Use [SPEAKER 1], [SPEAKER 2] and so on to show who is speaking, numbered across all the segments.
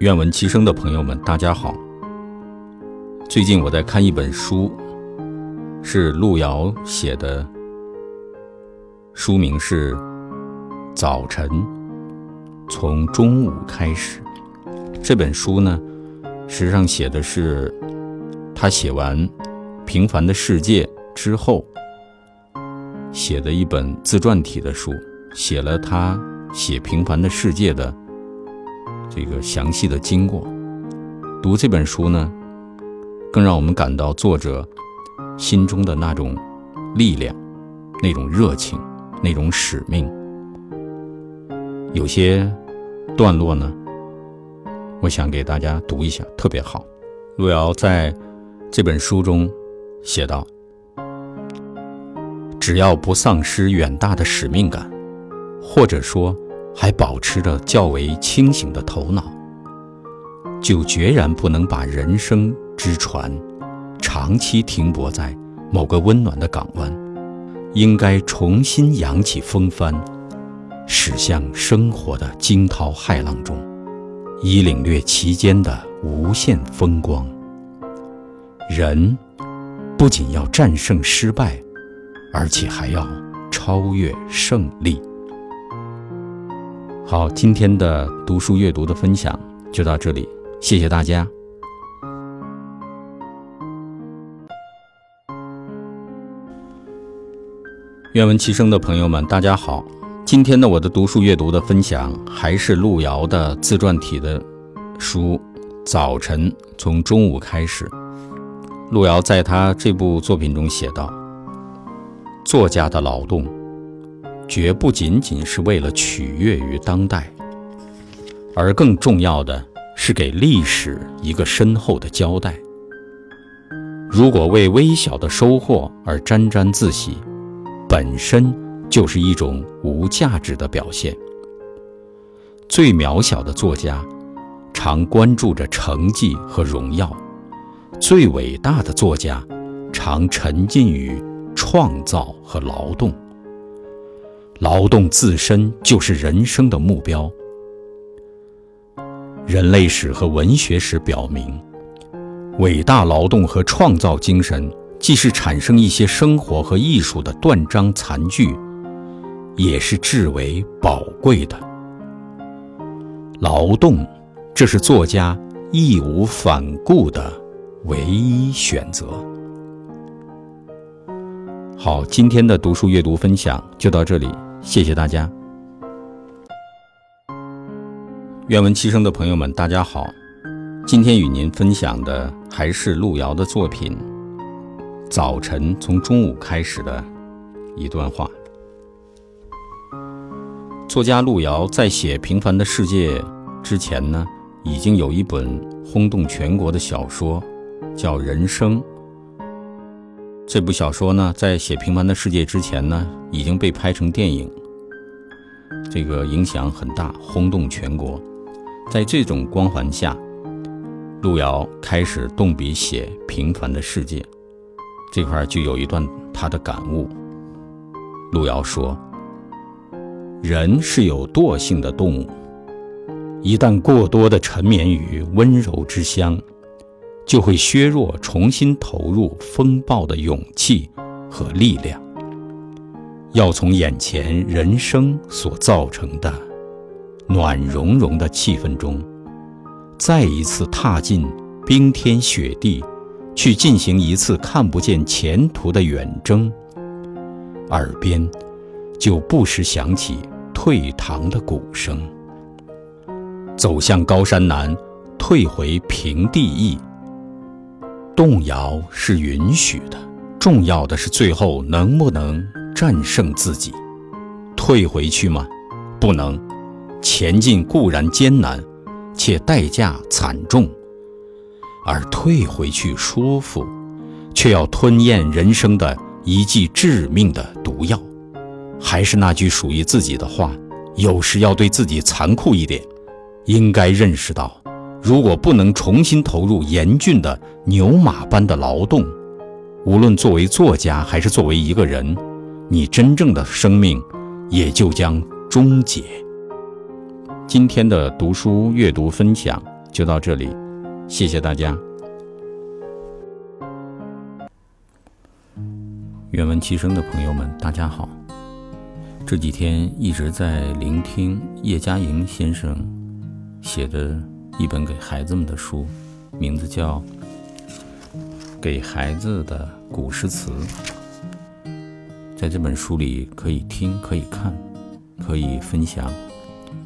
[SPEAKER 1] 愿闻其声的朋友们，大家好。最近我在看一本书，是路遥写的，书名是《早晨从中午开始》。这本书呢，实际上写的是他写完《平凡的世界》之后写的一本自传体的书，写了他写《平凡的世界》的这个详细的经过。读这本书呢，更让我们感到作者心中的那种力量、那种热情、那种使命。有些段落呢。我想给大家读一下，特别好。路遥在这本书中写道：“只要不丧失远大的使命感，或者说还保持着较为清醒的头脑，就决然不能把人生之船长期停泊在某个温暖的港湾，应该重新扬起风帆，驶向生活的惊涛骇浪中。”以领略其间的无限风光。人不仅要战胜失败，而且还要超越胜利。好，今天的读书阅读的分享就到这里，谢谢大家。愿闻其声的朋友们，大家好。今天的我的读书阅读的分享，还是路遥的自传体的书《早晨从中午开始》。路遥在他这部作品中写道：“作家的劳动，绝不仅仅是为了取悦于当代，而更重要的是给历史一个深厚的交代。如果为微小的收获而沾沾自喜，本身。”就是一种无价值的表现。最渺小的作家，常关注着成绩和荣耀；最伟大的作家，常沉浸于创造和劳动。劳动自身就是人生的目标。人类史和文学史表明，伟大劳动和创造精神，既是产生一些生活和艺术的断章残句。也是至为宝贵的劳动，这是作家义无反顾的唯一选择。好，今天的读书阅读分享就到这里，谢谢大家。愿闻其声的朋友们，大家好，今天与您分享的还是路遥的作品《早晨从中午开始》的一段话。作家路遥在写《平凡的世界》之前呢，已经有一本轰动全国的小说，叫《人生》。这部小说呢，在写《平凡的世界》之前呢，已经被拍成电影，这个影响很大，轰动全国。在这种光环下，路遥开始动笔写《平凡的世界》，这块就有一段他的感悟。路遥说。人是有惰性的动物，一旦过多的沉湎于温柔之乡，就会削弱重新投入风暴的勇气和力量。要从眼前人生所造成的暖融融的气氛中，再一次踏进冰天雪地，去进行一次看不见前途的远征，耳边。就不时响起退堂的鼓声。走向高山难，退回平地易。动摇是允许的，重要的是最后能不能战胜自己。退回去吗？不能。前进固然艰难，且代价惨重；而退回去舒服，却要吞咽人生的一剂致命的毒药。还是那句属于自己的话，有时要对自己残酷一点，应该认识到，如果不能重新投入严峻的牛马般的劳动，无论作为作家还是作为一个人，你真正的生命也就将终结。今天的读书阅读分享就到这里，谢谢大家。愿闻其声的朋友们，大家好。这几天一直在聆听叶嘉莹先生写的一本给孩子们的书，名字叫《给孩子的古诗词》。在这本书里，可以听，可以看，可以分享，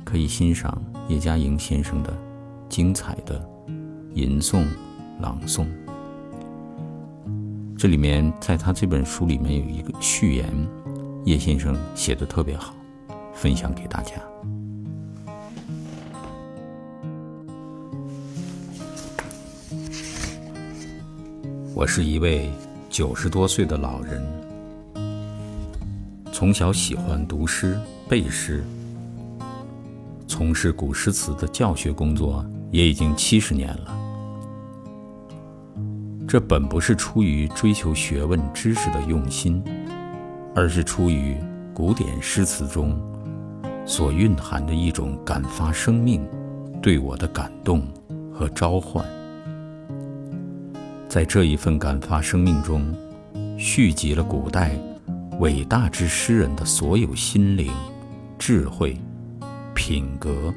[SPEAKER 1] 可以欣赏叶嘉莹先生的精彩的吟诵、朗诵。这里面，在他这本书里面有一个序言，叶先生写的特别好，分享给大家。我是一位九十多岁的老人，从小喜欢读诗背诗，从事古诗词的教学工作也已经七十年了。这本不是出于追求学问知识的用心，而是出于古典诗词中所蕴含的一种感发生命对我的感动和召唤。在这一份感发生命中，蓄集了古代伟大之诗人的所有心灵、智慧、品格、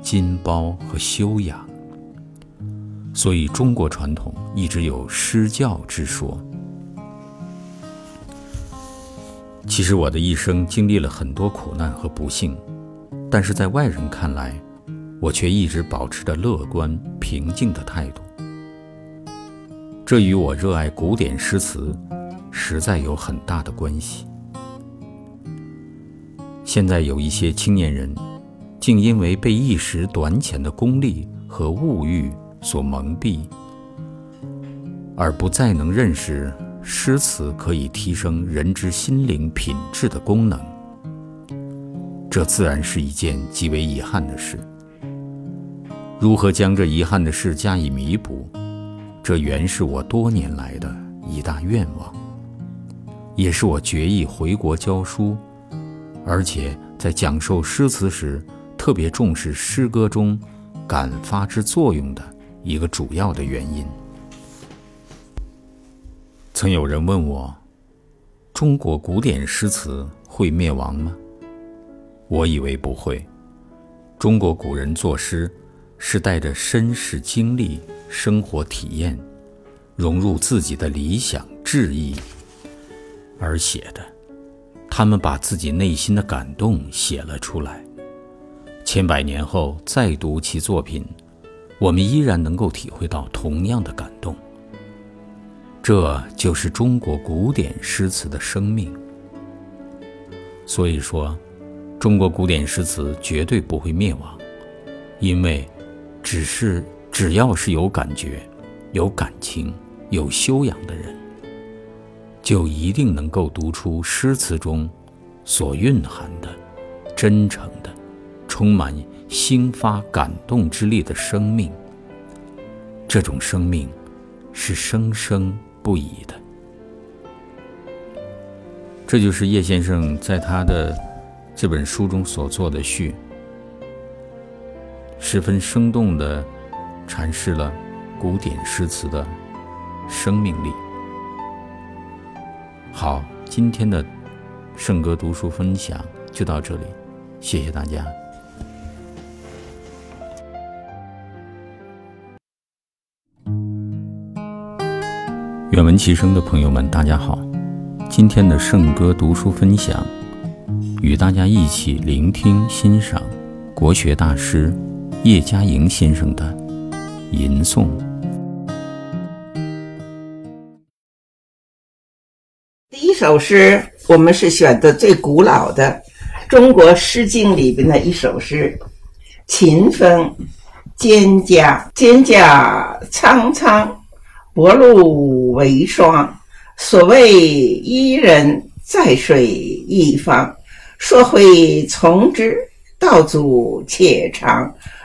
[SPEAKER 1] 金包和修养。所以，中国传统一直有诗教之说。其实，我的一生经历了很多苦难和不幸，但是在外人看来，我却一直保持着乐观平静的态度。这与我热爱古典诗词，实在有很大的关系。现在有一些青年人，竟因为被一时短浅的功利和物欲。所蒙蔽，而不再能认识诗词可以提升人之心灵品质的功能，这自然是一件极为遗憾的事。如何将这遗憾的事加以弥补，这原是我多年来的一大愿望，也是我决意回国教书，而且在讲授诗词时特别重视诗歌中感发之作用的。一个主要的原因。曾有人问我：“中国古典诗词会灭亡吗？”我以为不会。中国古人作诗，是带着身世经历、生活体验，融入自己的理想志意而写的。他们把自己内心的感动写了出来。千百年后再读其作品。我们依然能够体会到同样的感动，这就是中国古典诗词的生命。所以说，中国古典诗词绝对不会灭亡，因为，只是只要是有感觉、有感情、有修养的人，就一定能够读出诗词中所蕴含的真诚的、充满。兴发感动之力的生命，这种生命是生生不已的。这就是叶先生在他的这本书中所做的序，十分生动的阐释了古典诗词的生命力。好，今天的圣歌读书分享就到这里，谢谢大家。愿闻其声的朋友们，大家好！今天的圣歌读书分享，与大家一起聆听欣赏国学大师叶嘉莹先生的吟诵。
[SPEAKER 2] 第一首诗，我们是选的最古老的中国诗经里边的一首诗，《秦风·蒹葭》。蒹葭苍苍。薄露为霜，所谓伊人，在水一方。溯洄从之，道阻且长；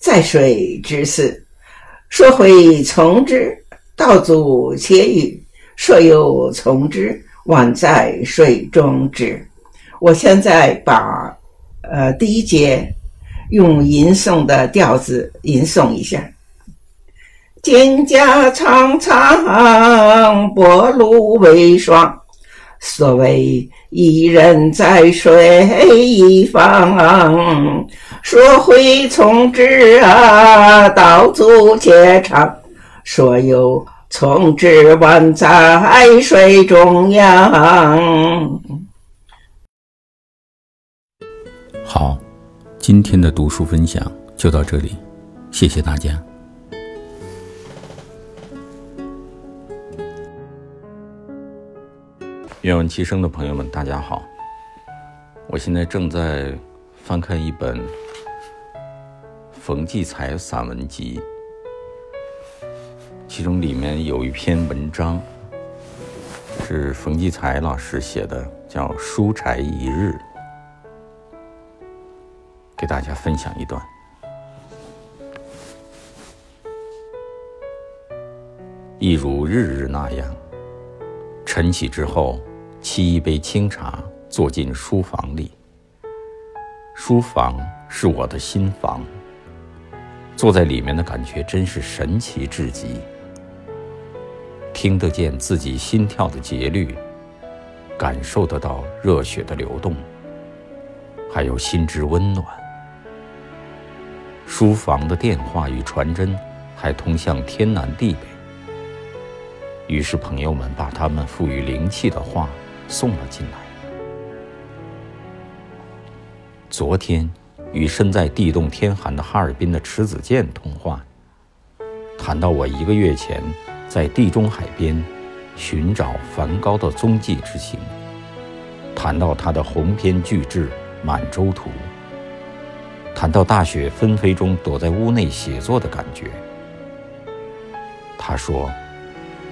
[SPEAKER 2] 在水之涘。说回从之，道阻且与，说有从之，宛在水中坻。我现在把呃第一节用吟诵的调子吟诵一下。蒹葭苍苍，薄露为霜。所谓伊人，在水一方。说回从之啊，道阻且长。说有从之，宛在水中央。
[SPEAKER 1] 好，今天的读书分享就到这里，谢谢大家。愿闻其声的朋友们，大家好！我现在正在翻看一本冯骥才散文集，其中里面有一篇文章是冯骥才老师写的，叫《书斋一日》，给大家分享一段。一如日日那样，晨起之后。沏一杯清茶，坐进书房里。书房是我的心房，坐在里面的感觉真是神奇至极。听得见自己心跳的节律，感受得到热血的流动，还有心之温暖。书房的电话与传真还通向天南地北，于是朋友们把他们赋予灵气的话。送了进来。昨天与身在地冻天寒的哈尔滨的迟子建通话，谈到我一个月前在地中海边寻找梵高的踪迹之行，谈到他的鸿篇巨制《满洲图》，谈到大雪纷飞中躲在屋内写作的感觉。他说：“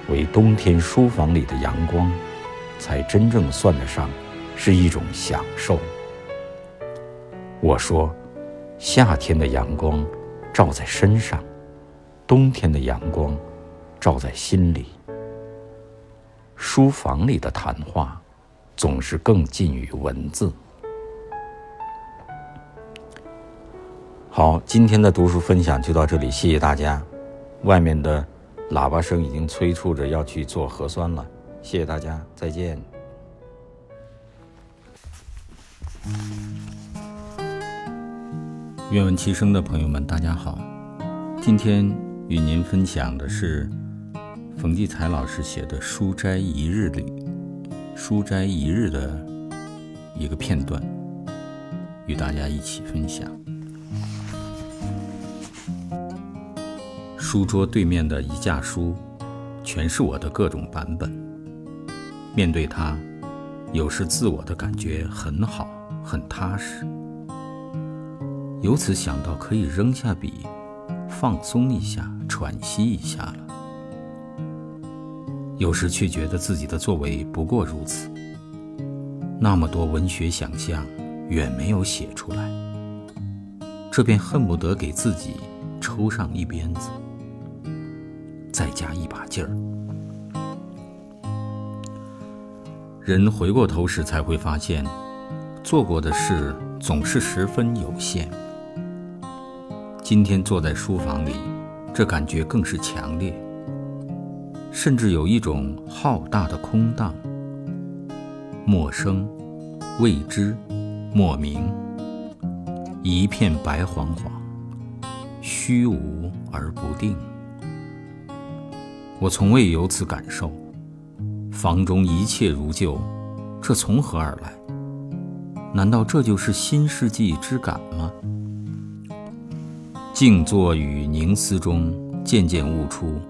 [SPEAKER 1] 为冬天书房里的阳光。”才真正算得上是一种享受。我说，夏天的阳光照在身上，冬天的阳光照在心里。书房里的谈话总是更近于文字。好，今天的读书分享就到这里，谢谢大家。外面的喇叭声已经催促着要去做核酸了。谢谢大家，再见。愿闻其声的朋友们，大家好。今天与您分享的是冯骥才老师写的《书斋一日》里《书斋一日》的一个片段，与大家一起分享。书桌对面的一架书，全是我的各种版本。面对它，有时自我的感觉很好，很踏实。由此想到可以扔下笔，放松一下，喘息一下了。有时却觉得自己的作为不过如此，那么多文学想象远没有写出来，这便恨不得给自己抽上一鞭子，再加一把劲儿。人回过头时才会发现，做过的事总是十分有限。今天坐在书房里，这感觉更是强烈，甚至有一种浩大的空荡、陌生、未知、莫名，一片白晃晃，虚无而不定。我从未有此感受。房中一切如旧，这从何而来？难道这就是新世纪之感吗？静坐与凝思中，渐渐悟出，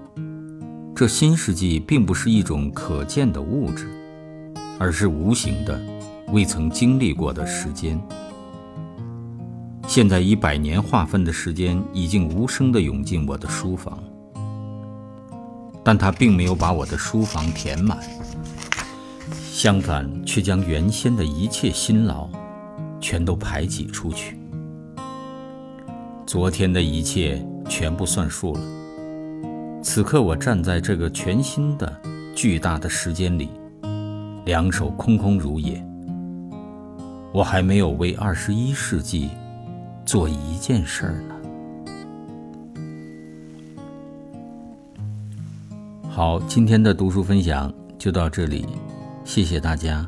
[SPEAKER 1] 这新世纪并不是一种可见的物质，而是无形的、未曾经历过的时间。现在以百年划分的时间，已经无声地涌进我的书房，但它并没有把我的书房填满，相反，却将原先的一切辛劳全都排挤出去。昨天的一切全部算数了。此刻，我站在这个全新的、巨大的时间里，两手空空如也。我还没有为二十一世纪做一件事儿呢。好，今天的读书分享就到这里，谢谢大家。